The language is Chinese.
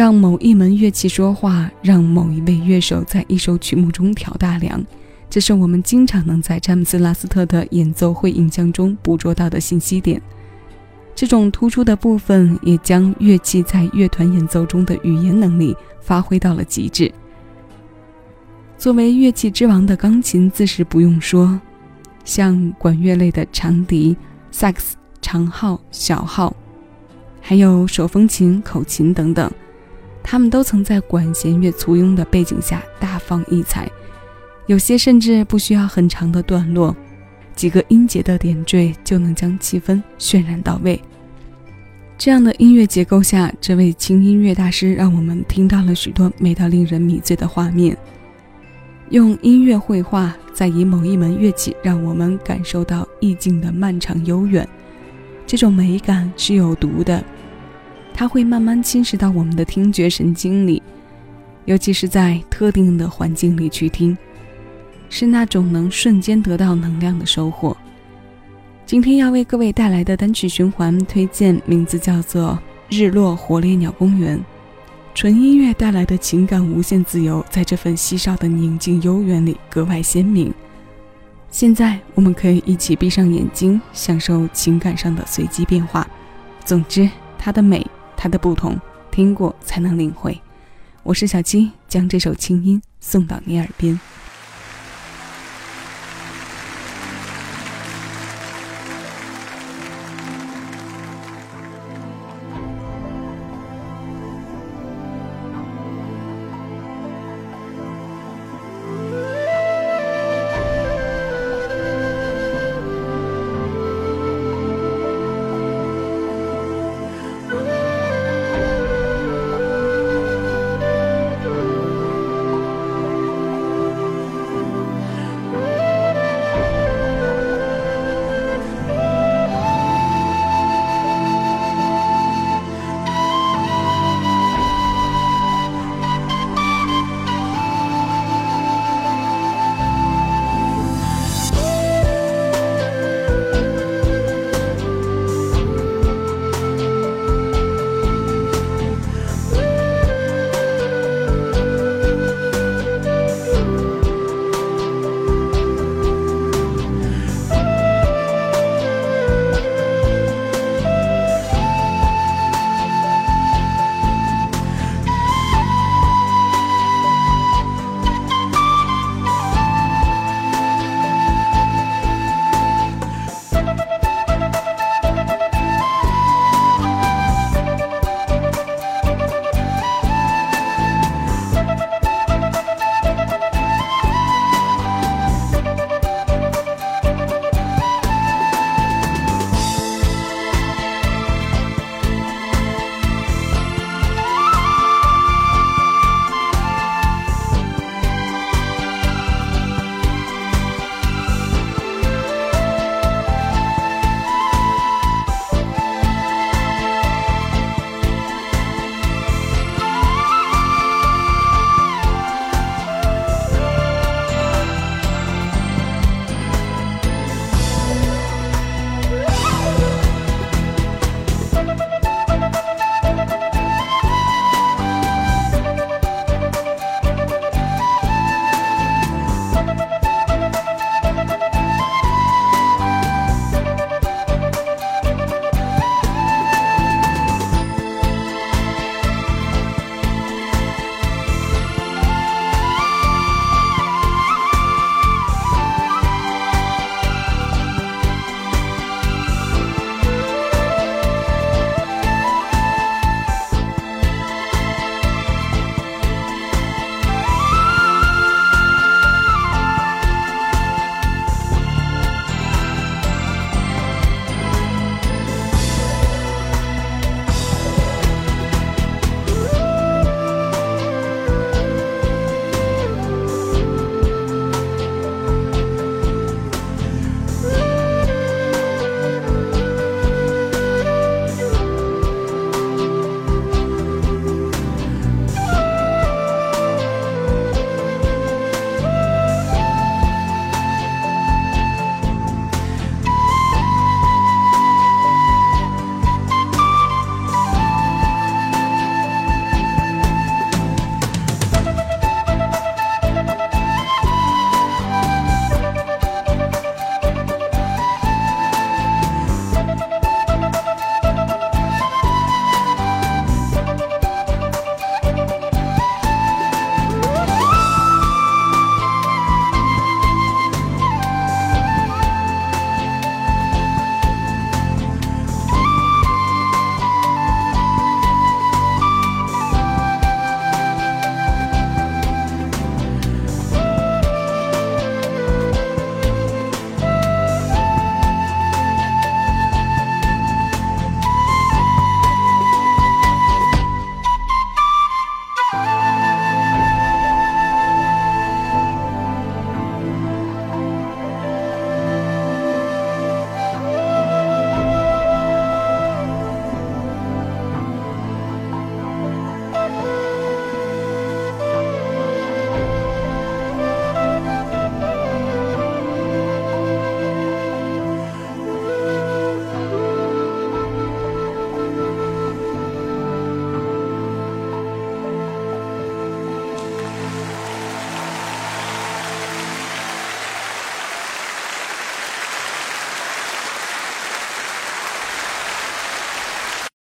让某一门乐器说话，让某一位乐手在一首曲目中挑大梁，这是我们经常能在詹姆斯·拉斯特的演奏会影像中捕捉到的信息点。这种突出的部分也将乐器在乐团演奏中的语言能力发挥到了极致。作为乐器之王的钢琴自是不用说，像管乐类的长笛、萨克斯、长号、小号，还有手风琴、口琴等等，他们都曾在管弦乐簇拥的背景下大放异彩，有些甚至不需要很长的段落。几个音节的点缀就能将气氛渲染到位。这样的音乐结构下，这位轻音乐大师让我们听到了许多美到令人迷醉的画面。用音乐绘画，再以某一门乐器，让我们感受到意境的漫长悠远。这种美感是有毒的，它会慢慢侵蚀到我们的听觉神经里，尤其是在特定的环境里去听。是那种能瞬间得到能量的收获。今天要为各位带来的单曲循环推荐，名字叫做《日落火烈鸟公园》。纯音乐带来的情感无限自由，在这份稀少的宁静悠远里格外鲜明。现在，我们可以一起闭上眼睛，享受情感上的随机变化。总之，它的美，它的不同，听过才能领会。我是小七，将这首清音送到你耳边。